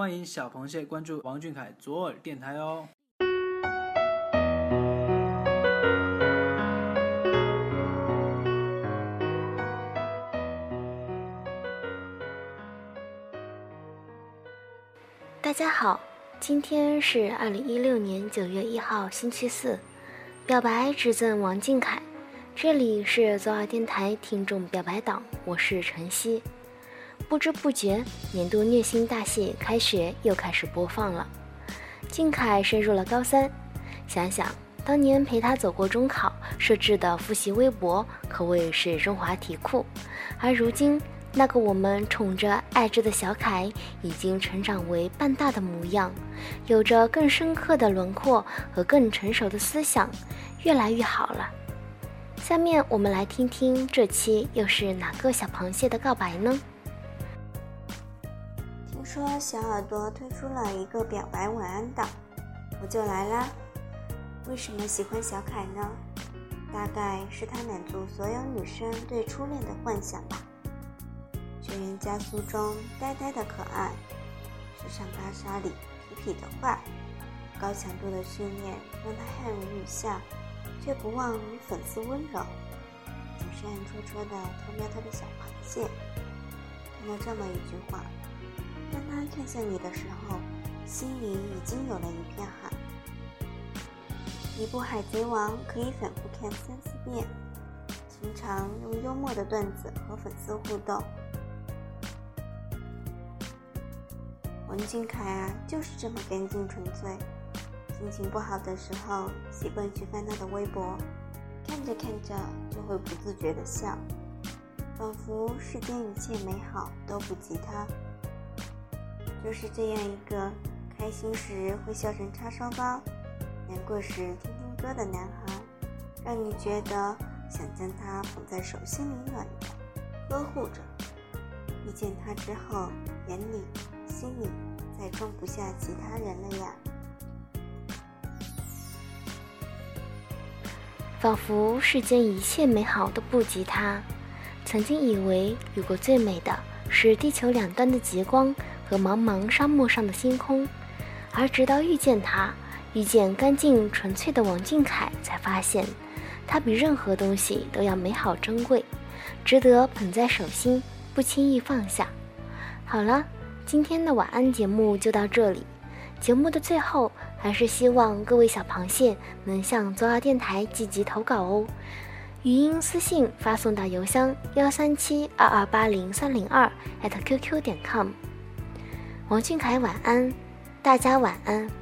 欢迎小螃蟹关注王俊凯左耳电台哦。大家好，今天是二零一六年九月一号，星期四。表白只赠王俊凯，这里是左耳电台听众表白党，我是晨曦。不知不觉，年度虐心大戏《开学》又开始播放了。俊凯升入了高三，想想当年陪他走过中考设置的复习微博，可谓是中华题库，而如今。那个我们宠着爱着的小凯，已经成长为半大的模样，有着更深刻的轮廓和更成熟的思想，越来越好了。下面我们来听听这期又是哪个小螃蟹的告白呢？说小耳朵推出了一个表白晚安档，我就来啦。为什么喜欢小凯呢？大概是他满足所有女生对初恋的幻想吧。全员加速中呆呆的可爱，时尚芭莎里痞痞的坏，高强度的训练让他汗如雨下，却不忘与粉丝温柔，总是暗戳戳的偷瞄他的小螃蟹。看到这么一句话：当他看向你的时候，心里已经有了一片海。一部《海贼王》可以反复看三四遍，经常用幽默的段子和粉丝互动。王俊凯啊，就是这么干净纯粹。心情不好的时候，习惯去翻他的微博，看着看着就会不自觉的笑，仿佛世间一切美好都不及他。就是这样一个开心时会笑成叉烧包，难过时听听歌的男孩，让你觉得想将他捧在手心里暖暖，呵护着。遇见他之后，眼里。心里再装不下其他人了呀，仿佛世间一切美好都不及他。曾经以为遇过最美的是地球两端的极光和茫茫沙漠上的星空，而直到遇见他，遇见干净纯粹的王俊凯，才发现他比任何东西都要美好珍贵，值得捧在手心，不轻易放下。好了。今天的晚安节目就到这里。节目的最后，还是希望各位小螃蟹能向左耳电台积极投稿哦。语音私信发送到邮箱幺三七二二八零三零二 @QQ 点 com。王俊凯晚安，大家晚安。